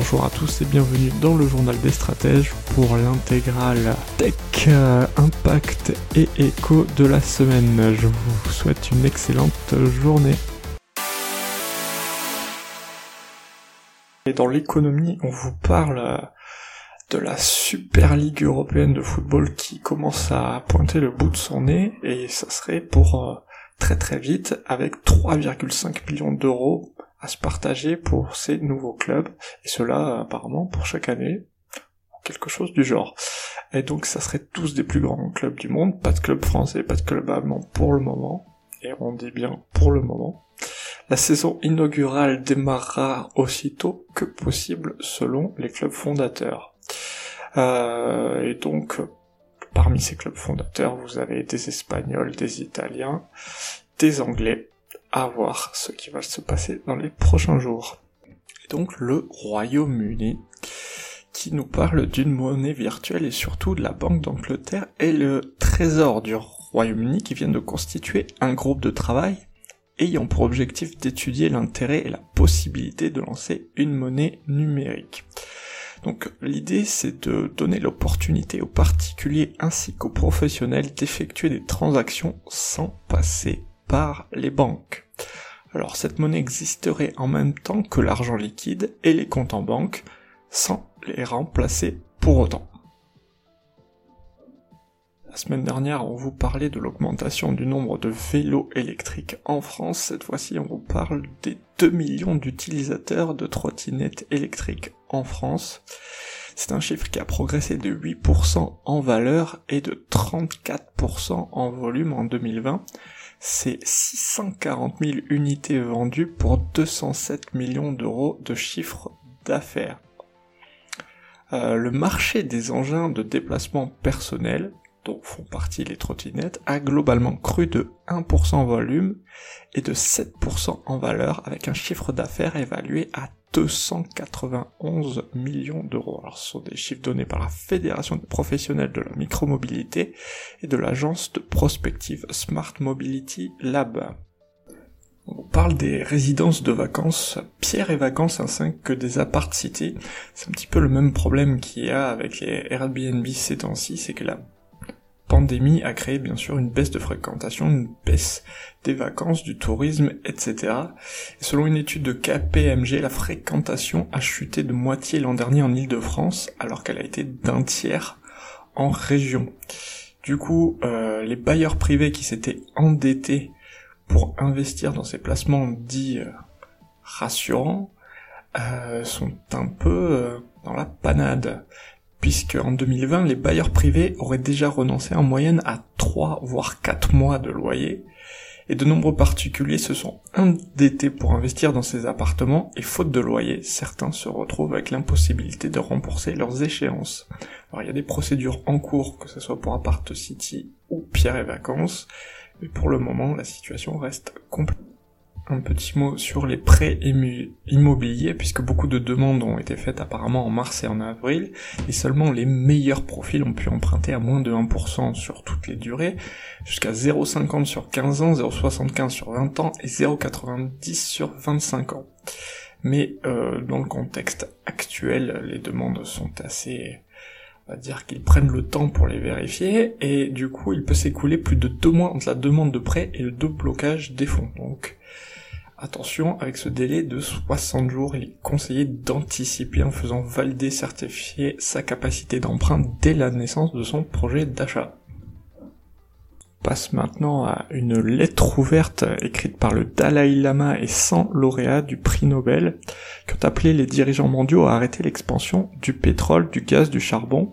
Bonjour à tous et bienvenue dans le journal des stratèges pour l'intégrale Tech, euh, Impact et Écho de la semaine. Je vous souhaite une excellente journée. Et dans l'économie, on vous parle de la Super Ligue européenne de football qui commence à pointer le bout de son nez et ça serait pour euh, très très vite avec 3,5 millions d'euros à se partager pour ces nouveaux clubs, et cela apparemment pour chaque année, quelque chose du genre. Et donc ça serait tous des plus grands clubs du monde, pas de club français, pas de club allemand pour le moment, et on dit bien pour le moment. La saison inaugurale démarrera aussitôt que possible selon les clubs fondateurs. Euh, et donc, parmi ces clubs fondateurs, vous avez des Espagnols, des Italiens, des Anglais, à voir ce qui va se passer dans les prochains jours. Et donc le Royaume-Uni qui nous parle d'une monnaie virtuelle et surtout de la Banque d'Angleterre et le Trésor du Royaume-Uni qui viennent de constituer un groupe de travail ayant pour objectif d'étudier l'intérêt et la possibilité de lancer une monnaie numérique. Donc l'idée c'est de donner l'opportunité aux particuliers ainsi qu'aux professionnels d'effectuer des transactions sans passer par les banques. Alors cette monnaie existerait en même temps que l'argent liquide et les comptes en banque, sans les remplacer pour autant. La semaine dernière, on vous parlait de l'augmentation du nombre de vélos électriques en France. Cette fois-ci, on vous parle des 2 millions d'utilisateurs de trottinettes électriques en France. C'est un chiffre qui a progressé de 8% en valeur et de 34% en volume en 2020 c'est 640 000 unités vendues pour 207 millions d'euros de chiffre d'affaires. Euh, le marché des engins de déplacement personnel, dont font partie les trottinettes, a globalement cru de 1% en volume et de 7% en valeur avec un chiffre d'affaires évalué à 291 millions d'euros. Alors ce sont des chiffres donnés par la Fédération des professionnels de la micromobilité et de l'agence de prospective Smart Mobility Lab. On parle des résidences de vacances, Pierre et Vacances ainsi que des apart city. C'est un petit peu le même problème qu'il y a avec les Airbnb ces temps-ci, c'est que la pandémie a créé bien sûr une baisse de fréquentation, une baisse des vacances, du tourisme, etc. Et selon une étude de KPMG, la fréquentation a chuté de moitié l'an dernier en Ile-de-France, alors qu'elle a été d'un tiers en région. Du coup, euh, les bailleurs privés qui s'étaient endettés pour investir dans ces placements dits euh, rassurants euh, sont un peu dans la panade puisque en 2020, les bailleurs privés auraient déjà renoncé en moyenne à 3 voire 4 mois de loyer, et de nombreux particuliers se sont endettés pour investir dans ces appartements, et faute de loyer, certains se retrouvent avec l'impossibilité de rembourser leurs échéances. Alors il y a des procédures en cours, que ce soit pour Apart City ou Pierre et Vacances, mais pour le moment, la situation reste complètement un petit mot sur les prêts immobiliers, puisque beaucoup de demandes ont été faites apparemment en mars et en avril, et seulement les meilleurs profils ont pu emprunter à moins de 1% sur toutes les durées, jusqu'à 0,50 sur 15 ans, 0,75 sur 20 ans et 0,90 sur 25 ans. Mais euh, dans le contexte actuel, les demandes sont assez on va dire qu'ils prennent le temps pour les vérifier, et du coup il peut s'écouler plus de deux mois entre la demande de prêt et le déblocage des fonds. Donc Attention, avec ce délai de 60 jours, il est conseillé d'anticiper en faisant valider, certifier sa capacité d'emprunt dès la naissance de son projet d'achat. passe maintenant à une lettre ouverte écrite par le Dalai Lama et 100 lauréats du prix Nobel qui ont appelé les dirigeants mondiaux à arrêter l'expansion du pétrole, du gaz, du charbon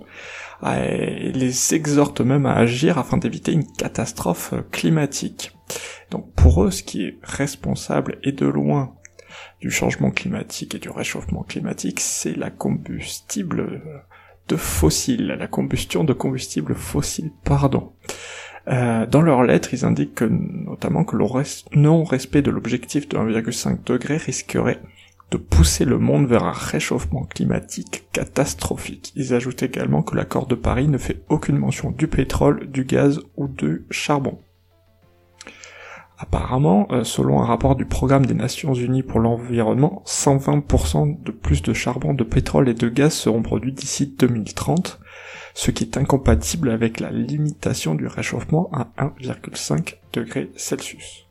et les exhortent même à agir afin d'éviter une catastrophe climatique. Donc pour eux, ce qui est responsable et de loin du changement climatique et du réchauffement climatique, c'est la combustible de fossiles, la combustion de combustibles fossiles, pardon. Euh, dans leur lettre, ils indiquent que, notamment que le non-respect de l'objectif de 1,5 degré risquerait de pousser le monde vers un réchauffement climatique catastrophique. Ils ajoutent également que l'accord de Paris ne fait aucune mention du pétrole, du gaz ou du charbon. Apparemment, euh, selon un rapport du Programme des Nations Unies pour l'environnement, 120% de plus de charbon, de pétrole et de gaz seront produits d'ici 2030, ce qui est incompatible avec la limitation du réchauffement à 1,5 degré Celsius.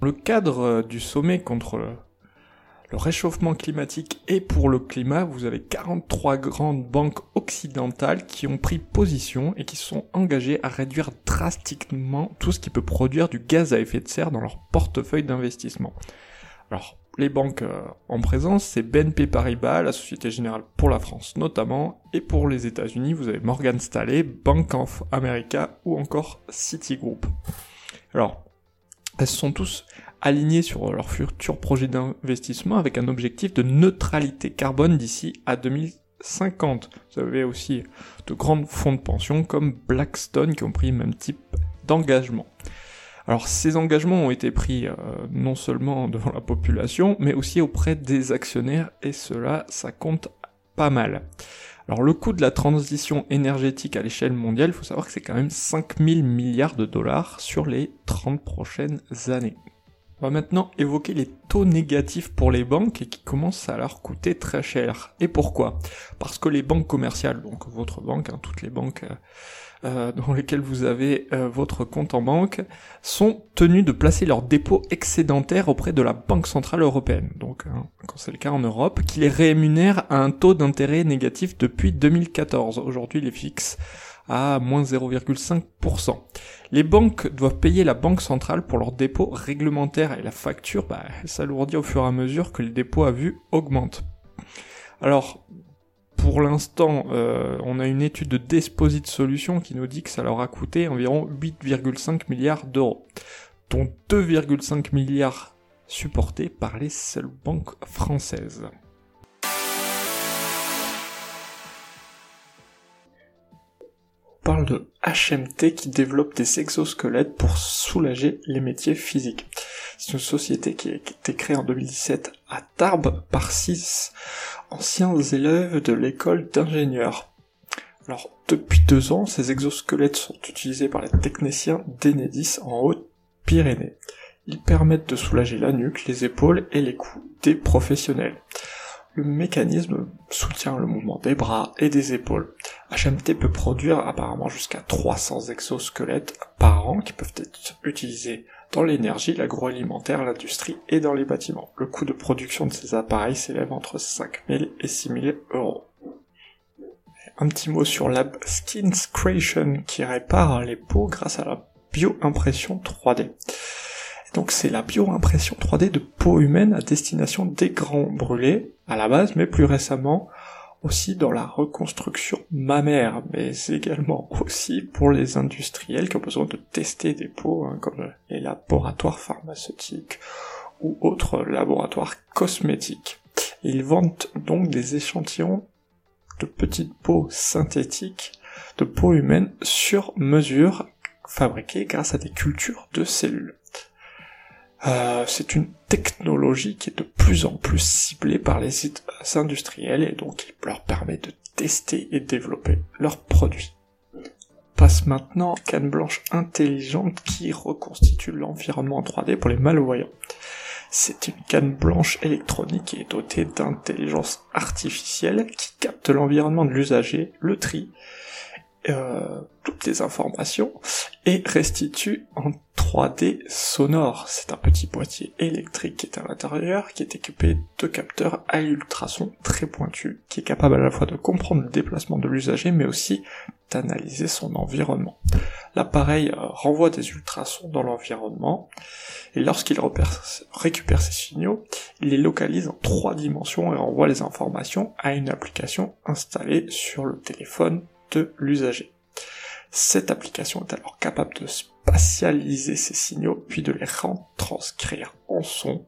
Le cadre euh, du sommet contre le réchauffement climatique et pour le climat, vous avez 43 grandes banques occidentales qui ont pris position et qui sont engagées à réduire drastiquement tout ce qui peut produire du gaz à effet de serre dans leur portefeuille d'investissement. Alors, les banques euh, en présence, c'est BNP Paribas, la Société Générale pour la France notamment, et pour les États-Unis, vous avez Morgan Stanley, Bank of America ou encore Citigroup. Alors, elles sont tous alignées sur leur futur projet d'investissement avec un objectif de neutralité carbone d'ici à 2050. Vous avez aussi de grands fonds de pension comme Blackstone qui ont pris le même type d'engagement. Alors ces engagements ont été pris euh, non seulement devant la population, mais aussi auprès des actionnaires, et cela, ça compte pas mal. Alors le coût de la transition énergétique à l'échelle mondiale, il faut savoir que c'est quand même 5000 milliards de dollars sur les 30 prochaines années. On va maintenant évoquer les taux négatifs pour les banques et qui commencent à leur coûter très cher. Et pourquoi? Parce que les banques commerciales, donc votre banque, hein, toutes les banques euh, euh, dans lesquelles vous avez euh, votre compte en banque, sont tenues de placer leurs dépôts excédentaires auprès de la Banque Centrale Européenne, donc hein, quand c'est le cas en Europe, qui les rémunère à un taux d'intérêt négatif depuis 2014. Aujourd'hui, les fixes à moins 0,5%. Les banques doivent payer la banque centrale pour leurs dépôts réglementaires et la facture bah, s'alourdit au fur et à mesure que les dépôts à vue augmentent. Alors, pour l'instant, euh, on a une étude de Desposit Solutions qui nous dit que ça leur a coûté environ 8,5 milliards d'euros, dont 2,5 milliards supportés par les seules banques françaises. Parle de HMT qui développe des exosquelettes pour soulager les métiers physiques. C'est une société qui a été créée en 2017 à Tarbes par six anciens élèves de l'école d'ingénieurs. Alors, depuis deux ans, ces exosquelettes sont utilisés par les techniciens d'Enedis en Haute-Pyrénées. Ils permettent de soulager la nuque, les épaules et les coups des professionnels. Le mécanisme soutient le mouvement des bras et des épaules. HMT peut produire apparemment jusqu'à 300 exosquelettes par an qui peuvent être utilisés dans l'énergie, l'agroalimentaire, l'industrie et dans les bâtiments. Le coût de production de ces appareils s'élève entre 5000 et 6000 euros. Un petit mot sur Lab Skins Creation qui répare les peaux grâce à la bioimpression 3D. Donc c'est la bioimpression 3D de peau humaine à destination des grands brûlés à la base, mais plus récemment aussi dans la reconstruction mammaire, mais également aussi pour les industriels qui ont besoin de tester des peaux, hein, comme les laboratoires pharmaceutiques ou autres laboratoires cosmétiques. Ils vendent donc des échantillons de petites peaux synthétiques de peau humaine sur mesure fabriquées grâce à des cultures de cellules. Euh, c'est une technologie qui est de plus en plus ciblée par les industriels et donc qui leur permet de tester et développer leurs produits. Passe maintenant canne blanche intelligente qui reconstitue l'environnement en 3D pour les malvoyants. C'est une canne blanche électronique qui est dotée d'intelligence artificielle qui capte l'environnement de l'usager, le tri, euh, toutes les informations et restitue en 3D sonore. C'est un petit boîtier électrique qui est à l'intérieur, qui est équipé de capteurs à ultrasons très pointus, qui est capable à la fois de comprendre le déplacement de l'usager, mais aussi d'analyser son environnement. L'appareil euh, renvoie des ultrasons dans l'environnement, et lorsqu'il récupère ces signaux, il les localise en trois dimensions et renvoie les informations à une application installée sur le téléphone de l'usager. Cette application est alors capable de spatialiser ces signaux puis de les retranscrire en son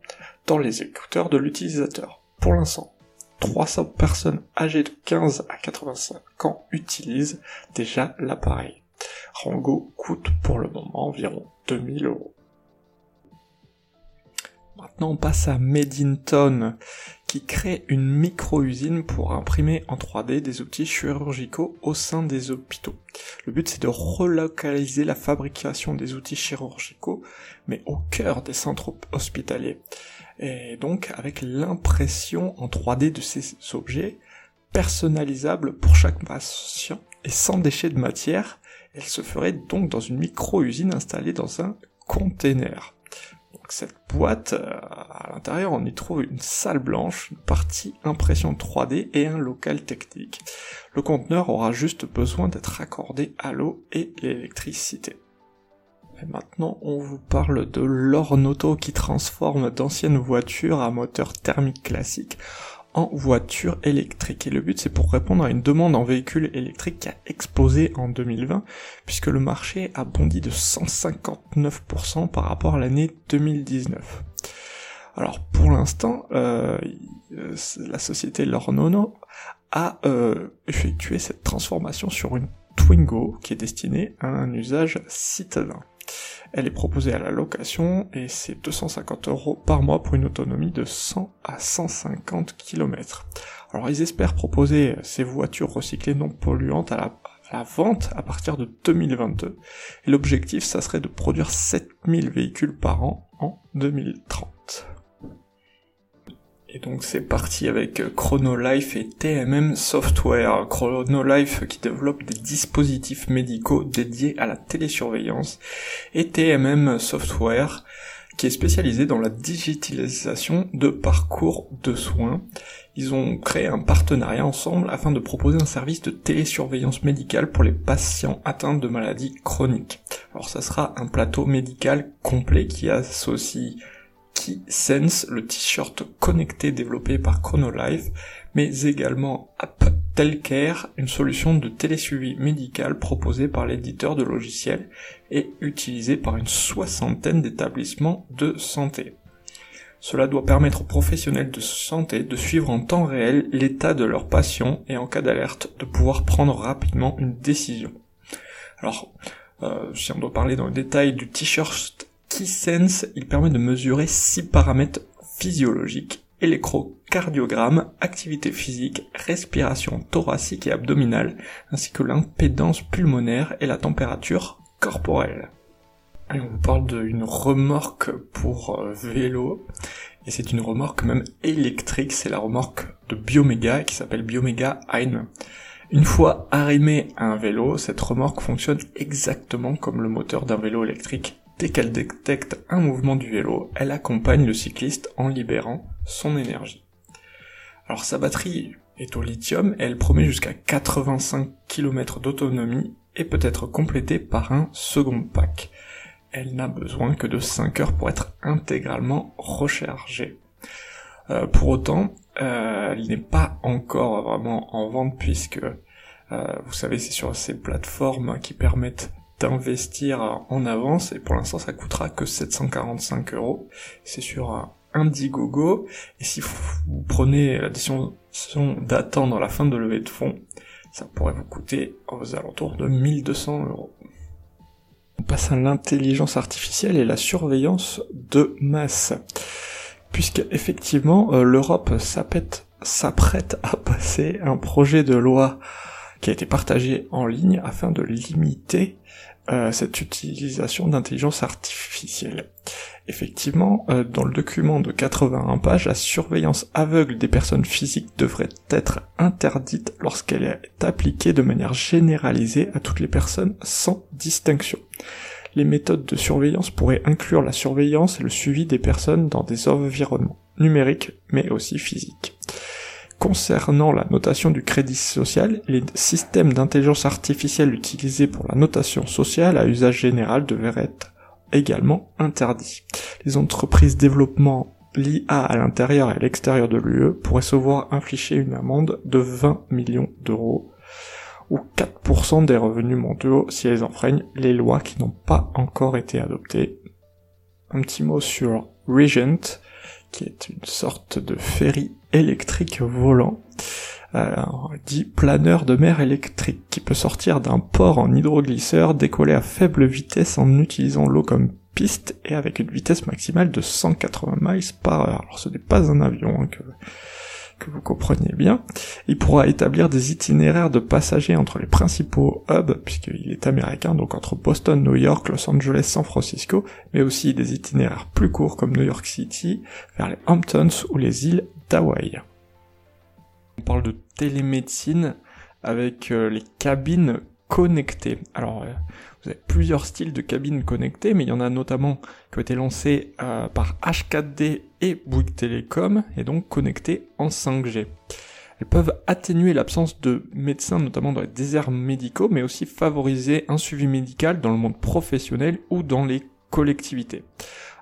dans les écouteurs de l'utilisateur. Pour l'instant, 300 personnes âgées de 15 à 85 ans utilisent déjà l'appareil. Rango coûte pour le moment environ 2000 euros. Maintenant, on passe à Medinton, qui crée une micro-usine pour imprimer en 3D des outils chirurgicaux au sein des hôpitaux. Le but, c'est de relocaliser la fabrication des outils chirurgicaux, mais au cœur des centres hospitaliers. Et donc, avec l'impression en 3D de ces objets, personnalisables pour chaque patient et sans déchets de matière, elle se ferait donc dans une micro-usine installée dans un container cette boîte, euh, à l'intérieur, on y trouve une salle blanche, une partie impression 3D et un local technique. Le conteneur aura juste besoin d'être raccordé à l'eau et l'électricité. Et maintenant, on vous parle de l'Ornoto qui transforme d'anciennes voitures à moteur thermique classique en voiture électrique. Et le but, c'est pour répondre à une demande en véhicule électrique qui a explosé en 2020, puisque le marché a bondi de 159% par rapport à l'année 2019. Alors pour l'instant, euh, la société Lornono a euh, effectué cette transformation sur une Twingo qui est destinée à un usage citadin. Elle est proposée à la location et c'est 250 euros par mois pour une autonomie de 100 à 150 km. Alors ils espèrent proposer ces voitures recyclées non polluantes à la, à la vente à partir de 2022. Et l'objectif, ça serait de produire 7000 véhicules par an en 2030. Et donc c'est parti avec Chronolife et TMM Software. Chronolife qui développe des dispositifs médicaux dédiés à la télésurveillance et TMM Software qui est spécialisé dans la digitalisation de parcours de soins. Ils ont créé un partenariat ensemble afin de proposer un service de télésurveillance médicale pour les patients atteints de maladies chroniques. Alors ça sera un plateau médical complet qui associe Sense, le t-shirt connecté développé par Chronolife, mais également AppTelcare, une solution de télésuivi médical proposée par l'éditeur de logiciels et utilisée par une soixantaine d'établissements de santé. Cela doit permettre aux professionnels de santé de suivre en temps réel l'état de leurs patients et en cas d'alerte de pouvoir prendre rapidement une décision. Alors, euh, si on doit parler dans le détail du t-shirt Il permet de mesurer six paramètres physiologiques, électrocardiogramme, activité physique, respiration thoracique et abdominale, ainsi que l'impédance pulmonaire et la température corporelle. Et on parle d'une remorque pour euh, vélo, et c'est une remorque même électrique, c'est la remorque de Biomega qui s'appelle Biomega Ein. Une fois arrimée à un vélo, cette remorque fonctionne exactement comme le moteur d'un vélo électrique Dès qu'elle détecte un mouvement du vélo, elle accompagne le cycliste en libérant son énergie. Alors sa batterie est au lithium et elle promet jusqu'à 85 km d'autonomie et peut être complétée par un second pack. Elle n'a besoin que de 5 heures pour être intégralement rechargée. Euh, pour autant, euh, elle n'est pas encore vraiment en vente puisque euh, vous savez c'est sur ces plateformes qui permettent d'investir en avance et pour l'instant ça coûtera que 745 euros. C'est sur Indiegogo et si vous prenez la décision d'attendre la fin de levée de fonds, ça pourrait vous coûter aux alentours de 1200 euros. On passe à l'intelligence artificielle et la surveillance de masse. Puisque effectivement euh, l'Europe s'apprête à passer un projet de loi qui a été partagé en ligne afin de limiter euh, cette utilisation d'intelligence artificielle. Effectivement, euh, dans le document de 81 pages, la surveillance aveugle des personnes physiques devrait être interdite lorsqu'elle est appliquée de manière généralisée à toutes les personnes sans distinction. Les méthodes de surveillance pourraient inclure la surveillance et le suivi des personnes dans des environnements numériques mais aussi physiques. Concernant la notation du crédit social, les systèmes d'intelligence artificielle utilisés pour la notation sociale à usage général devraient être également interdits. Les entreprises développement l'IA à l'intérieur et à l'extérieur de l'UE pourraient se voir infliger une amende de 20 millions d'euros ou 4% des revenus mondiaux si elles enfreignent les lois qui n'ont pas encore été adoptées. Un petit mot sur Regent, qui est une sorte de ferry électrique volant. euh, dit planeur de mer électrique, qui peut sortir d'un port en hydroglisseur, décoller à faible vitesse en utilisant l'eau comme piste et avec une vitesse maximale de 180 miles par heure. Alors ce n'est pas un avion hein, que que vous compreniez bien, il pourra établir des itinéraires de passagers entre les principaux hubs, puisqu'il est américain, donc entre Boston, New York, Los Angeles, San Francisco, mais aussi des itinéraires plus courts comme New York City, vers les Hamptons ou les îles On parle de télémédecine avec euh, les cabines connectées. Alors, euh, vous avez plusieurs styles de cabines connectées, mais il y en a notamment qui ont été lancés euh, par H4D et Bouygues Telecom, et donc connectées en 5G. Elles peuvent atténuer l'absence de médecins, notamment dans les déserts médicaux, mais aussi favoriser un suivi médical dans le monde professionnel ou dans les collectivités.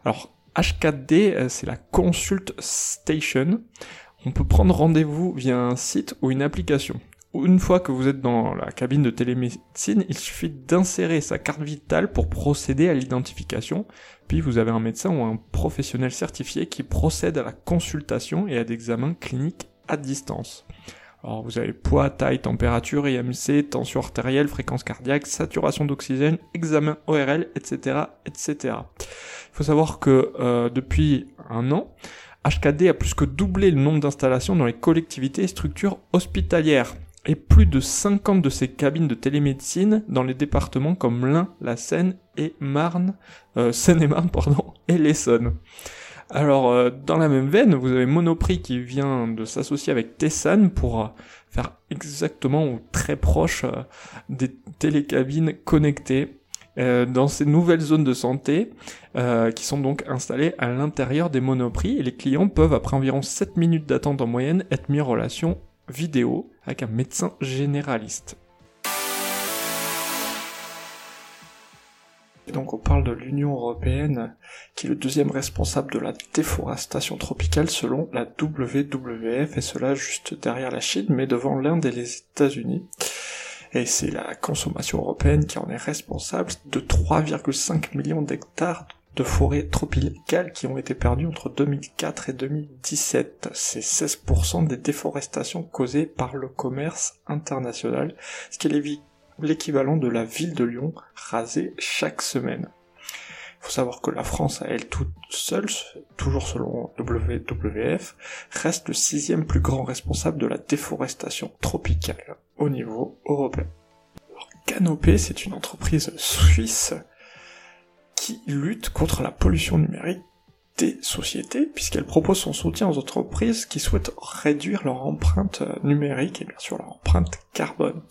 Alors, H4D, euh, c'est la Consult Station. On peut prendre rendez-vous via un site ou une application une fois que vous êtes dans la cabine de télémédecine, il suffit d'insérer sa carte vitale pour procéder à l'identification, puis vous avez un médecin ou un professionnel certifié qui procède à la consultation et à l'examen clinique à distance. Alors vous avez poids, taille, température, IMC, tension artérielle, fréquence cardiaque, saturation d'oxygène, examen ORL, etc., etc. Il faut savoir que euh, depuis un an, HKD a plus que doublé le nombre d'installations dans les collectivités et structures hospitalières et plus de 50 de ces cabines de télémédecine dans les départements comme l'Ain, la Seine et Marne, euh, Seine-et-Marne, pardon, et l'Essonne. Alors, euh, dans la même veine, vous avez Monoprix qui vient de s'associer avec Tessan pour euh, faire exactement ou très proche des télécabines connectées dans ces nouvelles zones de santé qui sont donc installées à l'intérieur des Monoprix et les clients peuvent, après environ 7 minutes d'attente en moyenne, être mis en relation vidéo avec un médecin généraliste. Donc on parle de l'Union européenne qui est le deuxième responsable de la déforestation tropicale selon la WWF et cela juste derrière la Chine mais devant l'Inde et les États-Unis. Et c'est la consommation européenne qui en est responsable de 3,5 millions d'hectares de forêts tropicales qui ont été perdues entre 2004 et 2017. C'est 16% des déforestations causées par le commerce international, ce qui est l'équivalent de la ville de Lyon rasée chaque semaine. Il faut savoir que la France, à elle toute seule, toujours selon WWF, reste le sixième plus grand responsable de la déforestation tropicale au niveau européen. Canopée, c'est une entreprise suisse qui lutte contre la pollution numérique des sociétés, puisqu'elle propose son soutien aux entreprises qui souhaitent réduire leur empreinte numérique et bien sûr leur empreinte carbone,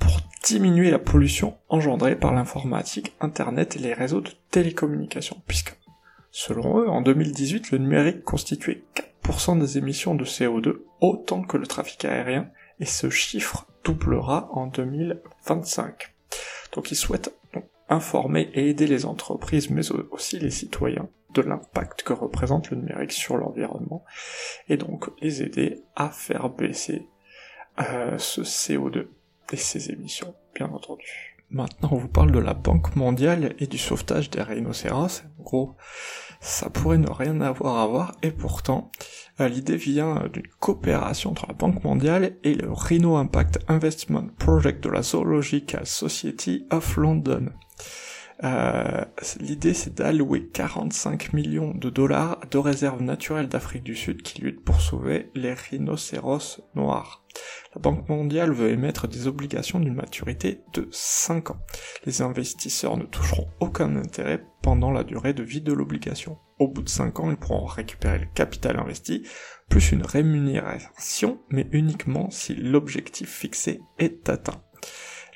pour diminuer la pollution engendrée par l'informatique, Internet et les réseaux de télécommunications, puisque, selon eux, en 2018, le numérique constituait 4% des émissions de CO2, autant que le trafic aérien, et ce chiffre doublera en 2025. Donc ils souhaitent informer et aider les entreprises, mais aussi les citoyens, de l'impact que représente le numérique sur l'environnement, et donc les aider à faire baisser euh, ce CO2 et ses émissions, bien entendu. Maintenant, on vous parle de la Banque mondiale et du sauvetage des rhinocéros. En gros, ça pourrait ne rien avoir à voir, et pourtant, euh, l'idée vient d'une coopération entre la Banque mondiale et le Rhino Impact Investment Project de la Zoological Society of London. Euh, l'idée c'est d'allouer 45 millions de dollars de réserves naturelles d'Afrique du Sud qui luttent pour sauver les rhinocéros noirs. La Banque mondiale veut émettre des obligations d'une maturité de 5 ans. Les investisseurs ne toucheront aucun intérêt pendant la durée de vie de l'obligation. Au bout de 5 ans, ils pourront récupérer le capital investi, plus une rémunération, mais uniquement si l'objectif fixé est atteint.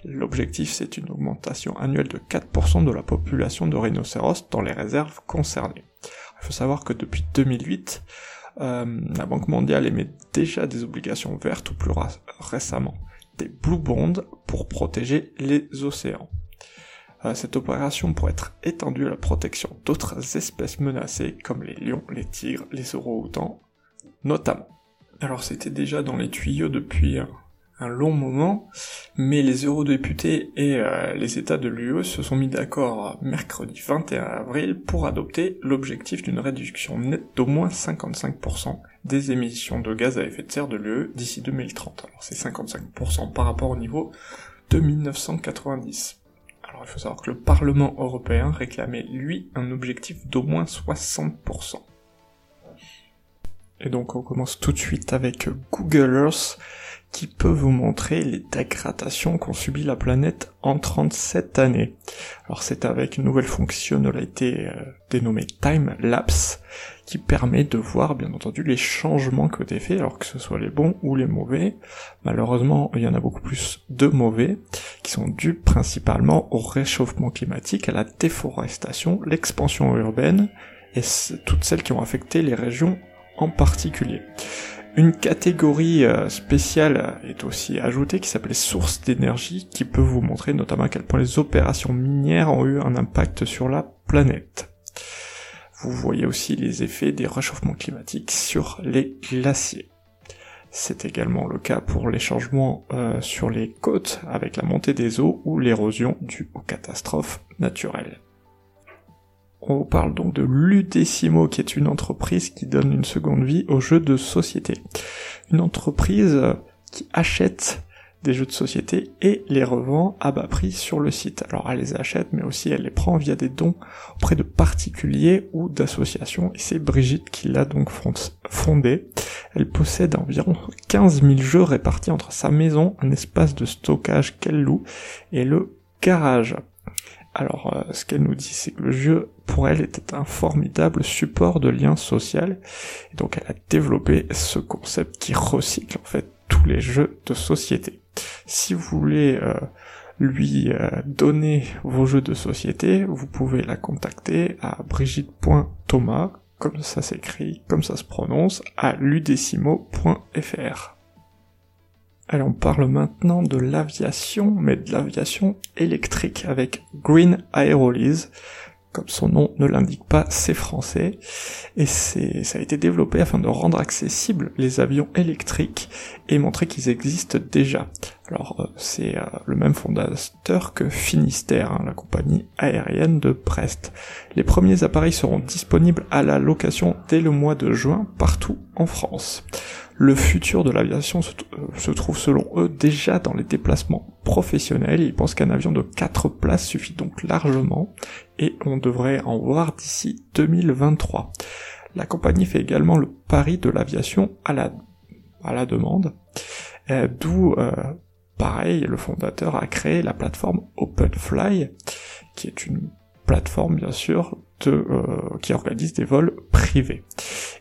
L'objectif, c'est une augmentation annuelle de 4% de la population de rhinocéros dans les réserves concernées. Il faut savoir que depuis 2008, euh, la Banque mondiale émet déjà des obligations vertes ou plus récemment des blue bonds pour protéger les océans. Euh, cette opération pourrait être étendue à la protection d'autres espèces menacées comme les lions, les tigres, les orang-outans, notamment. Alors c'était déjà dans les tuyaux depuis un long moment, mais les eurodéputés et euh, les États de l'UE se sont mis d'accord mercredi 21 avril pour adopter l'objectif d'une réduction nette d'au moins 55% des émissions de gaz à effet de serre de l'UE d'ici 2030. Alors c'est 55% par rapport au niveau de 1990. Alors il faut savoir que le Parlement européen réclamait lui un objectif d'au moins 60%. Et donc on commence tout de suite avec Google Earth qui peut vous montrer les dégradations qu'ont subi la planète en 37 années. Alors c'est avec une nouvelle fonctionnalité euh, dénommée Time Lapse qui permet de voir bien entendu les changements qui ont été faits, alors que ce soit les bons ou les mauvais. Malheureusement, il y en a beaucoup plus de mauvais, qui sont dus principalement au réchauffement climatique, à la déforestation, l'expansion urbaine, et toutes celles qui ont affecté les régions en particulier. Une catégorie euh, spéciale est aussi ajoutée qui s'appelle sources d'énergie qui peut vous montrer notamment à quel point les opérations minières ont eu un impact sur la planète. Vous voyez aussi les effets des réchauffements climatiques sur les glaciers. C'est également le cas pour les changements euh, sur les côtes avec la montée des eaux ou l'érosion due aux catastrophes naturelles. On parle donc de Ludecimo, qui est une entreprise qui donne une seconde vie aux jeux de société. Une entreprise qui achète des jeux de société et les revend à bas prix sur le site. Alors elle les achète, mais aussi elle les prend via des dons auprès de particuliers ou d'associations, et c'est Brigitte qui l'a donc fondée. Elle possède environ 15 000 jeux répartis entre sa maison, un espace de stockage qu'elle loue, et le garage. Alors, euh, ce qu'elle nous dit, c'est que le jeu, pour elle, était un formidable support de lien social. Et donc, elle a développé ce concept qui recycle, en fait, tous les jeux de société. Si vous voulez euh, lui euh, donner vos jeux de société, vous pouvez la contacter à brigitte.thomas, comme ça s'écrit, comme ça se prononce, à ludecimo.fr. Allez, on parle maintenant de l'aviation, mais de l'aviation électrique avec Green Aerolease. Comme son nom ne l'indique pas, c'est français. Et c'est, ça a été développé afin de rendre accessibles les avions électriques et montrer qu'ils existent déjà. Alors, euh, c'est euh, le même fondateur que Finistère, hein, la compagnie aérienne de Brest. Les premiers appareils seront disponibles à la location dès le mois de juin partout en France. Le futur de l'aviation euh, se, trouve selon eux déjà dans les déplacements professionnels. Ils pensent qu'un avion de 4 places suffit donc largement et on devrait en voir d'ici 2023. La compagnie fait également le pari de l'aviation à la, demande, euh, d'où euh, pareil le fondateur a créé la plateforme OpenFly, qui est une plateforme bien sûr de, qui organise des vols privés.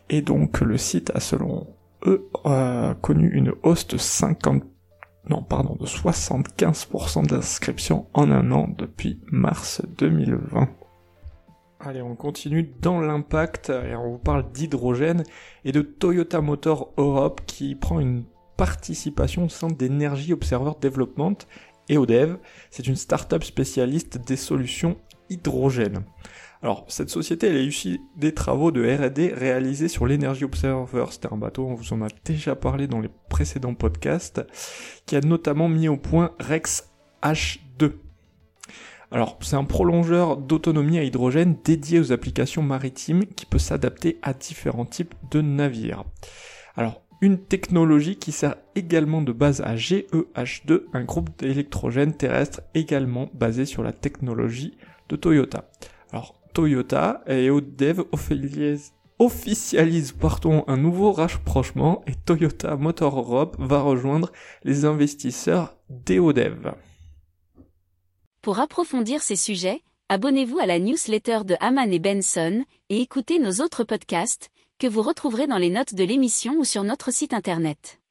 Et donc le site a selon eux, connu une hausse de 50, non, pardon, de 75% d'inscriptions en un an depuis mars 2020. Allez, on continue dans l'impact et on vous parle d'hydrogène et de Toyota Motor Europe qui prend une participation au sein d'Energy Observer Development et ODEV. C'est une start-up spécialiste des solutions hydrogène. Alors, cette société, elle a eu des travaux de R&D réalisés sur l'Energy Observer. C'était un bateau, on vous en a déjà parlé dans les précédents podcasts, qui a notamment mis au point Rex H2. Alors, c'est un prolongeur d'autonomie à hydrogène dédié aux applications maritimes qui peut s'adapter à différents types de navires. Alors, une technologie qui sert également de base à GEH2, un groupe d'électrogène terrestre également basé sur la technologie de Toyota. Toyota et Odev officialisent un nouveau rapprochement et Toyota Motor Europe va rejoindre les investisseurs d'EODEV. Pour approfondir ces sujets, abonnez-vous à la newsletter de Haman et Benson et écoutez nos autres podcasts que vous retrouverez dans les notes de l'émission ou sur notre site internet.